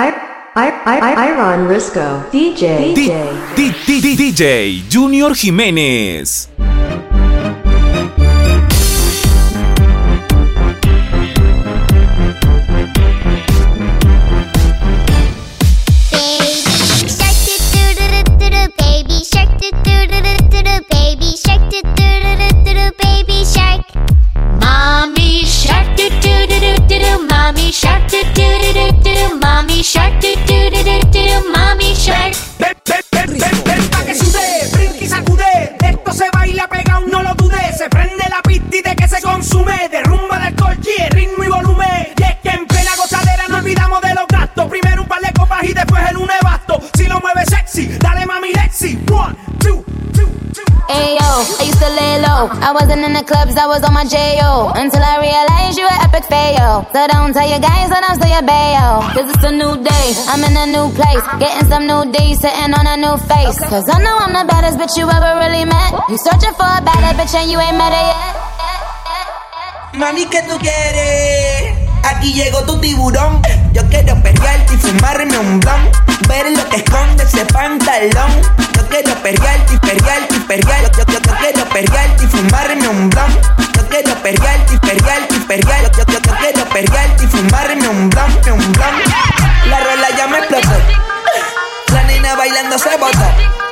I, I, Iron Risco, DJ, DJ, DJ Junior Jiménez. Clubs, I was on my J.O. Until I realized you were epic fail. So don't tell your guys that I'm still your bayo. Cause it's a new day, I'm in a new place. Getting some new D, sitting on a new face. Cause I know I'm the baddest bitch you ever really met. You searching for a better bitch and you ain't met her yet. Mami, ¿qué tú quieres? Aquí llegó tu tiburón. Yo quiero perrearte y fumarme un blon. Ver lo que esconde ese pantalón. Yo quiero perrearte y perrearte y perrearte. Yo, yo, yo, quiero perrearte y fumarme un blon. Yo quiero perrearte y perrearte y perrearte. Yo, yo, yo, quiero perrearte y fumarme un blon, un blon. La rola ya me explotó. La nena bailando se botó.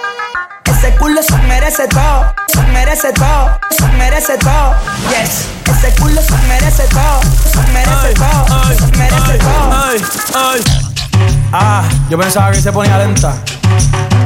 Ese culo se merece todo, se merece todo, se merece todo. Yes, ese culo se merece todo, se merece todo, se merece todo. Ay, ay. Ah, yo pensaba que se ponía lenta.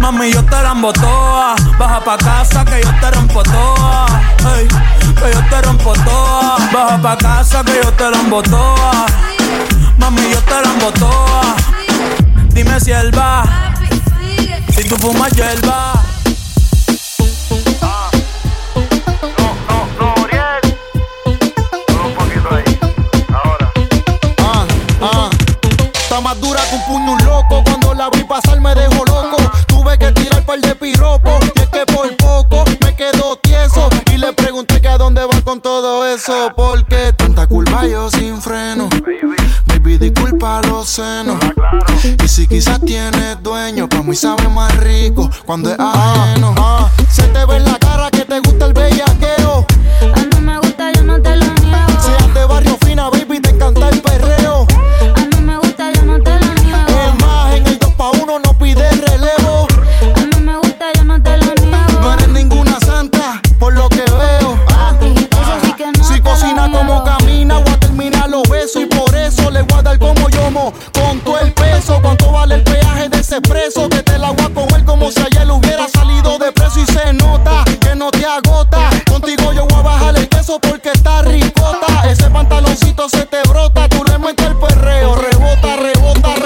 Mami, yo te la toa. Baja pa' casa que yo te rompo toa. Que yo te rompo toa. Baja pa' casa que yo te la toa. Mami, yo te la toa. Dime si él va. Si tú fumas hierba. Más dura que un puño loco. Cuando la vi pasar me dejó loco que tirar par de piropo. Y es que por poco me quedo tieso. Y le pregunté que a dónde va con todo eso. Porque tanta culpa yo sin freno. Baby, disculpa los senos. Y si quizás tienes dueño, pa' mí sabe más rico cuando es ajeno. Se te ve en la cara que te gusta el bellaqueo. Peaje de ese preso. Que te la voy a como si ayer hubiera salido de preso y se nota que no te agota. Contigo yo voy a bajar el queso porque está ricota. Ese pantaloncito se te brota, tú le metes el perreo, rebota, rebota, rebota,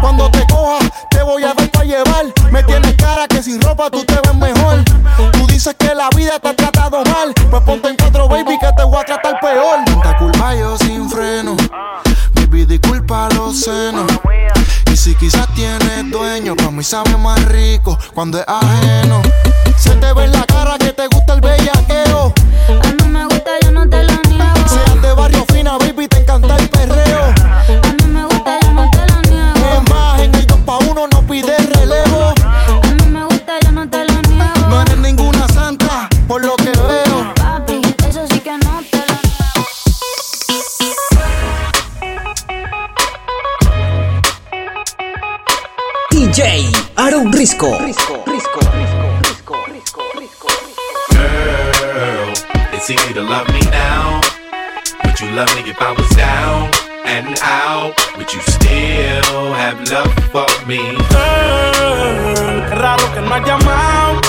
Cuando te coja, te voy a dar para llevar. Me tienes cara que sin ropa tú te ves mejor. Tú dices que la vida te ha tratado mal. Pues ponte en cuatro, baby, que te voy a tratar peor. Tanta culpa yo sin freno. Baby, disculpa los senos. Y si quizás tienes dueño, pa' mí sabe más rico cuando es ajeno. Se te ve en la cara que te DJ Aaron Risco. Girl, it's easy to love me now. Would you love me if I was down and out? Would you still have love for me? Girl, qué raro que no has llamado.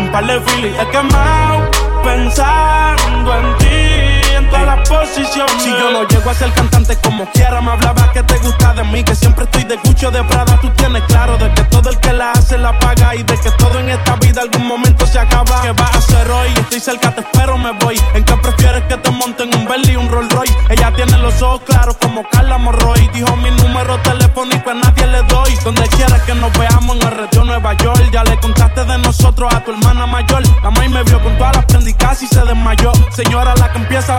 Un par de filis he quemado. Pensando en ti, en todas las posiciones. Si yo no llego a ser cantante como quiera, me hablaba que te gusta de mí. Que siempre estoy de Gucci o de Prada. Tú tienes claro de que todo el que la hace la paga. Y de que todo en esta vida algún momento se acaba. ¿Qué vas a hacer hoy? Estoy cerca, te espero, me voy. ¿En qué prefieres que te monten un Bentley y un Rolls Royce? Ella tiene los ojos claros como Carla Morroy. Dijo mi número telefónico a nadie le doy. Donde quieras que nos veamos en el retiro Nueva York. Ya le contaste de nosotros a tu hermana mayor. La maíz me vio con todas las prendas y casi se desmayó. Señora, la que empieza a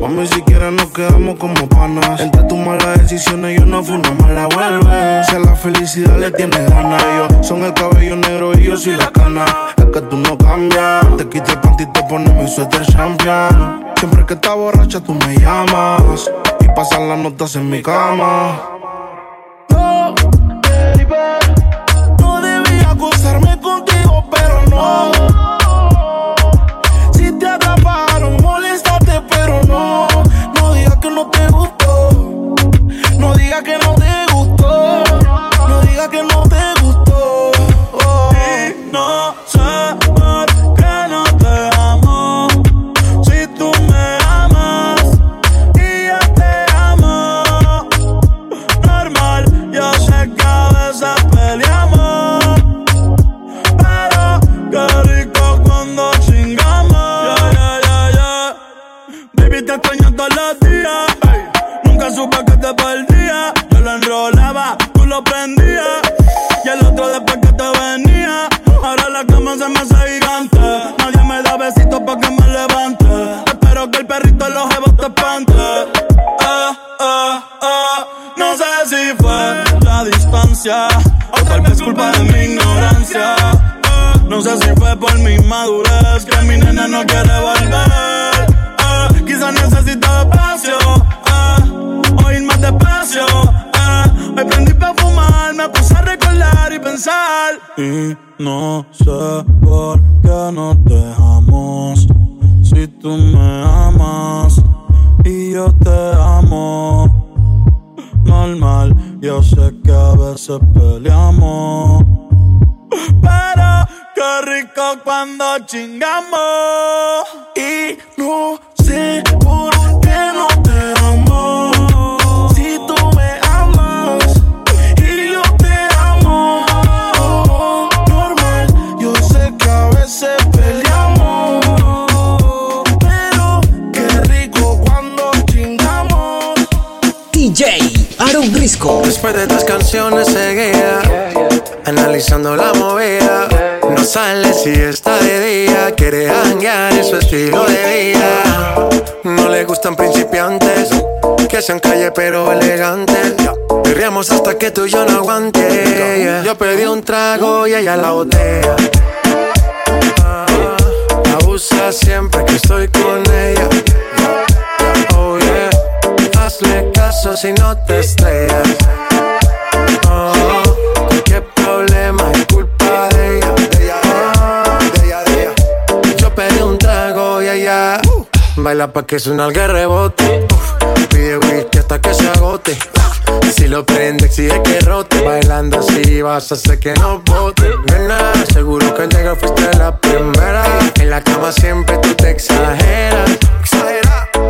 Mami, si quieres nos quedamos como panas. Entre tus malas decisiones yo no fui una mala vuelve. Si a la felicidad le tienes ganas, ellos son el cabello negro y yo soy la cana. Es que tú no cambias. Te quito el panty te pones mi suéter champion. Siempre que estás borracha tú me llamas. Y pasan las notas en mi cama. No, baby, no debía acostarme contigo, pero no. No. No digas que no te gustó. No digas que no te gustó. No digas que no te gustó. Y no Yo sé que a veces peleamos. Pero qué rico cuando chingamos. Y no Después de tres canciones seguía analizando la movida. No sale si está de día, quiere hanguear en su estilo de vida. No le gustan principiantes, que sean calle pero elegantes. Perreamos hasta que tú y yo no aguante. Yo pedí un trago y ella la botella. Ah, Abusa siempre que estoy con ella. Oh yeah, hazle si no te estrellas. Oh, qué problema culpa de ella. Yo pedí un trago y ella baila pa' que suena el rebote. Pide whisky hasta que se agote. Si lo prende, exige que rote. Bailando así vas a hacer que no bote. Nena, seguro que al llegar fuiste la primera. En la cama siempre tú te exageras.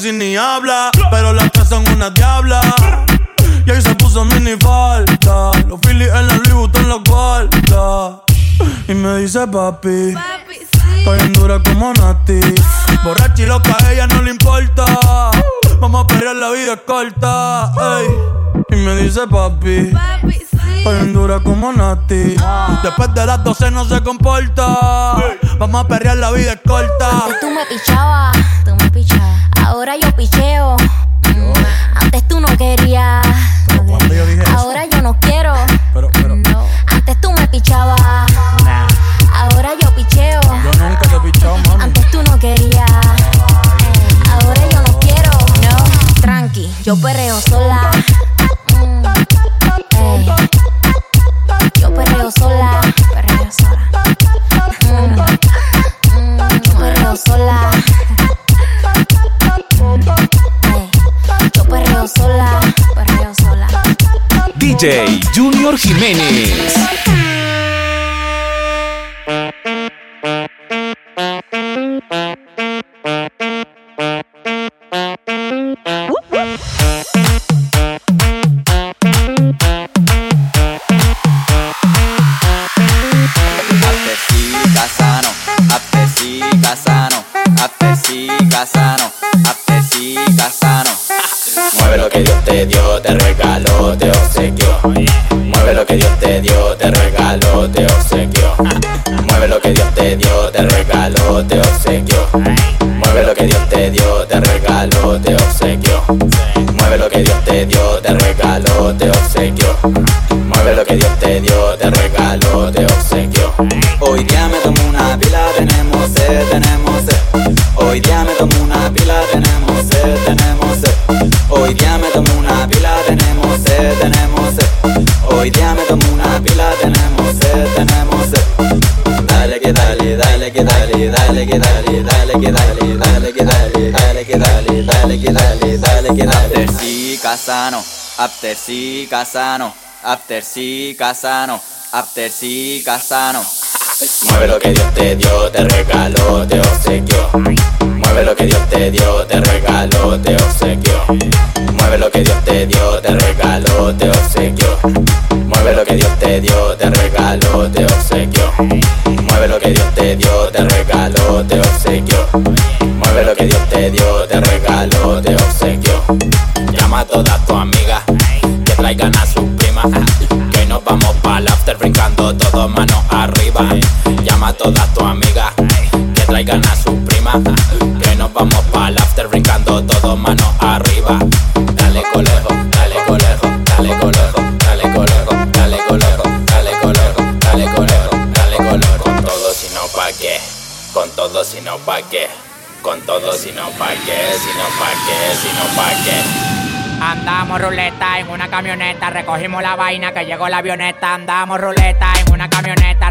Casi ni habla. Pero las tres son una diabla. Y ahí se puso mini falta. Los Phillies en la Louis Vuitton los guarda. Y me dice papi. Estoy en dura como Nati. Borracha y loca, a ella no le importa. Vamos a pelear, la vida es corta. ey. Y me dice papi. Estoy en dura como Nati. Después de las 12 no se comporta. Vamos a perrear, la vida es corta. Antes tú me pichabas, tú me pichabas. Ahora yo picheo. Mm, Antes tú no querías. cuando yo dije eso? Ahora yo no quiero. Pero, pero, No. Antes tú me pichabas. Ahora yo picheo. yo nunca te mami. Antes tú no querías. Ahora yo no quiero. No. Tranqui, yo perreo DJ Junior Jiménez. Dale, dale que dale, dale que dale, dale que dale, dale que dale, dale que dale, dale que dale, dale que dale. After sí, casano, after sí, casano, after sí, casano, after sí, casano. Mueve lo que Dios te dio, te regaló, te obsequió. Mueve lo que Dios te dio, te regaló, te obsequió. Mueve lo que Dios te dio, te regaló, te obsequió. Mueve lo que Dios te dio, te regaló, te obsequió. Mueve lo que Dios te dio, te regaló, te obsequió. Mueve lo que Dios te dio, te regaló, te obsequió. Llama a todas tus amigas que traigan a sus primas. Que nos vamos para after brincando todos manos arriba. Llama a todas tus amigas que traigan a sus primas. Nos vamos para after brincando todos manos arriba. Dale colejo, dale colejo, dale colejo, dale colejo, dale colejo, dale colejo, dale colejo, dale colejo. Con todo si no pa' qué, con todo si no pa' qué, con todo si no pa' qué, si no pa' qué, si no pa' qué. Andamos ruleta en una camioneta, recogimos la vaina que llegó la avioneta. Andamos ruleta en una camioneta,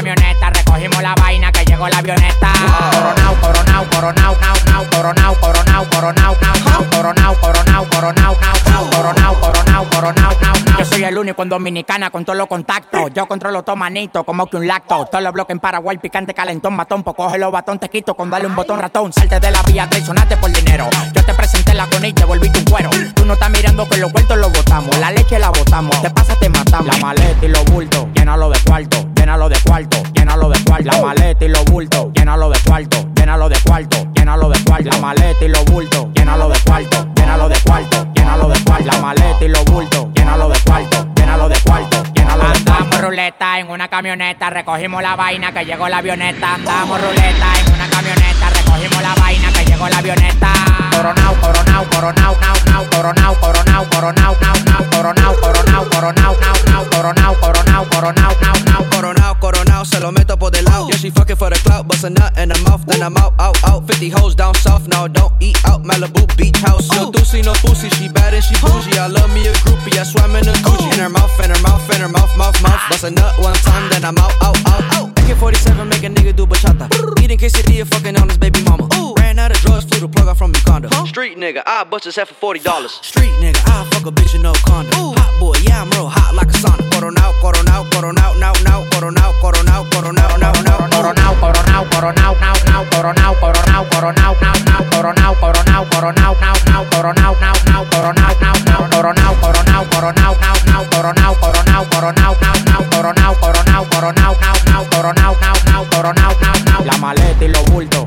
camioneta, recogimos la vaina que llegó la avioneta. Coronao, coronao, coronao, coronao, coronao, coronao, coronao, coronao, coronao, coronao, coronao, coronao, coronao, Yo soy el único en Dominicana con todos los contactos. Yo controlo todo manito como que un lacto. Todos los bloques en Paraguay, picante, calentón, matón. Pues coge los batón, te quito con darle un botón ratón. Salte de la vía, traicionaste por dinero. Yo te presenté la cone y te volví tu cuero. Tú no estás mirando que los vueltos los botamos. La leche la botamos, te pasa, te matamos. La maleta y los bultos, llénalo de cuarto llénalo de cuarto, llénalo de cuarto. La maleta y los bultos, llénalo de cuarto, llénalo de cuarto, llénalo de cuarto. La maleta y los bultos, llénalo de cuarto, llénalo de cuarto, llénalo de cuarto. La maleta y los bultos, llénalo de cuarto, llénalo de cuarto, Andamos ruleta en una camioneta, recogimos la vaina que llegó la avioneta. Andamos ruleta en una camioneta, recogimos la vaina que llegó la avioneta. Coronao, coronao, coronao, nao, nao, coronao, coronao, coronao, nao, nao, coronao, coronao, coronao, nao, nao, coronao, coronao, coronao, nao, nao. Coronao, coronao, se lo meto por del lado. Yeah, she fucking for the clout, bust a nut in her mouth, then I'm out, out, out. 50 hoes down south, now don't eat out. Malibu beach house, no doozy, no pussy. She bad and she bougie. I love me a groupie, I swam in a Gucci. In her mouth, in her mouth, in her mouth, mouth, mouth. Bust a nut one time, then I'm out, out, out, out. AK-47 make a nigga do bachata. Eating quesadilla, fucking on his baby mama. Ran out of drugs, flew the plug out from Uganda. Street nigga, I bust his head for forty dollars. Street nigga, I fuck a bitch in no condom. Hot boy, yeah I'm real hot like a sauna. Coronao, coronao, coronao, now, now, coronao, coronao, coronao, now, now, Coronao, coronao, coronao, nao, nao, coronao, coronao, coronao, nao, nao, coronao, coronao, coronao, nao, nao, coronao, nao, nao, coronao, nao, nao, coronao, coronao, coronao, nao, nao, coronao, coronao, coronao, nao, nao, coronao, coronao, coronao, nao, nao, coronao, nao, nao, coronao, nao, nao. La maleta y los bultos,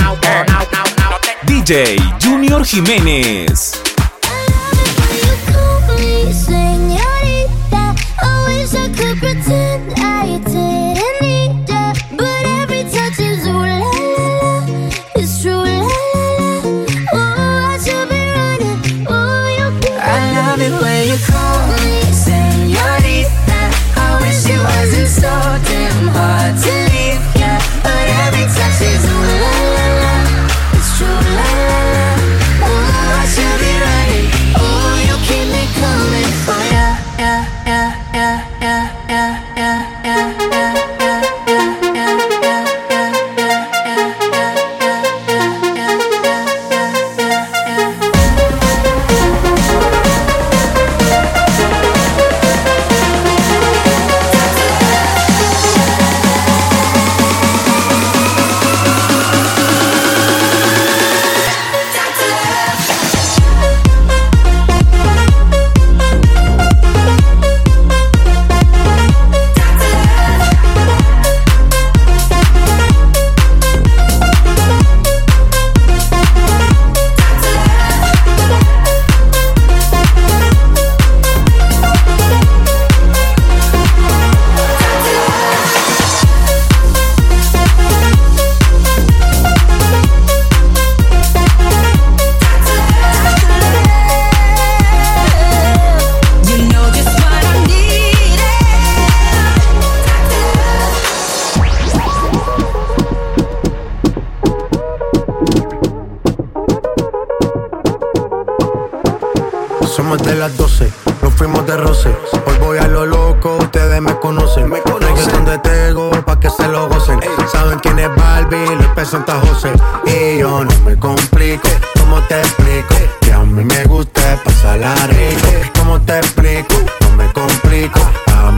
DJ Junior Jiménez. Las 12, nos fuimos de roce. Hoy voy a lo loco, ustedes me conocen. Me conocen de Tego, pa' que se lo gocen. Saben quién es Barbie, Luis P. Santa José. Y yo no me complico, ¿cómo te explico? Que a mí me gusta pasarla rico. ¿Cómo te explico? No me complico.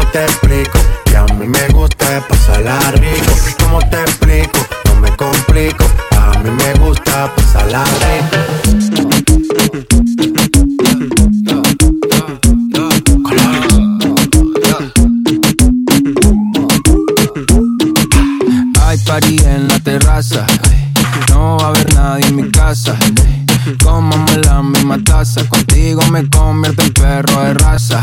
¿cómo te explico? Que a mí me gusta pasarla rico. ¿Cómo te explico? No me complico. A mí me gusta pasarla rico. Hay party en la terraza. No va a haber nadie en mi casa. Comamos la misma taza. Contigo me convierto en perro de raza.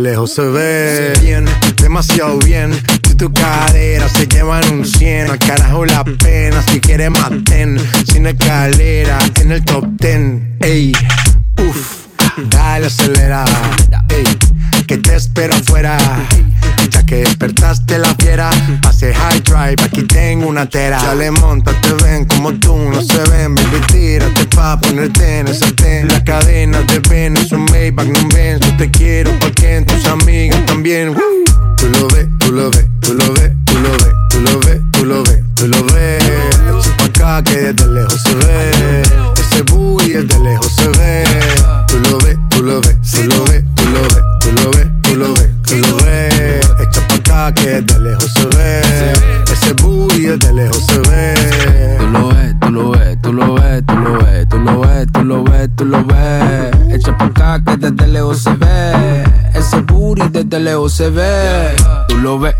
lejos se ve. Bien, demasiado bien. Si tu cadera se llevan un 100, al carajo la pena. Si quieres maten, sin escalera, en el top 10. Ey, uff, dale acelera. Ey, espero afuera. Ya que despertaste la fiera, pase high drive, aquí tengo una tera. Ya le monta, te ven como tú, no se ven, baby, tírate pa' ponerte en ese ten. La cadena de ven, es un Maybach, no ven, yo te quiero porque tus amigas también. Tú lo ves, tú lo ves, tú lo ves, se ve. Tú lo ves,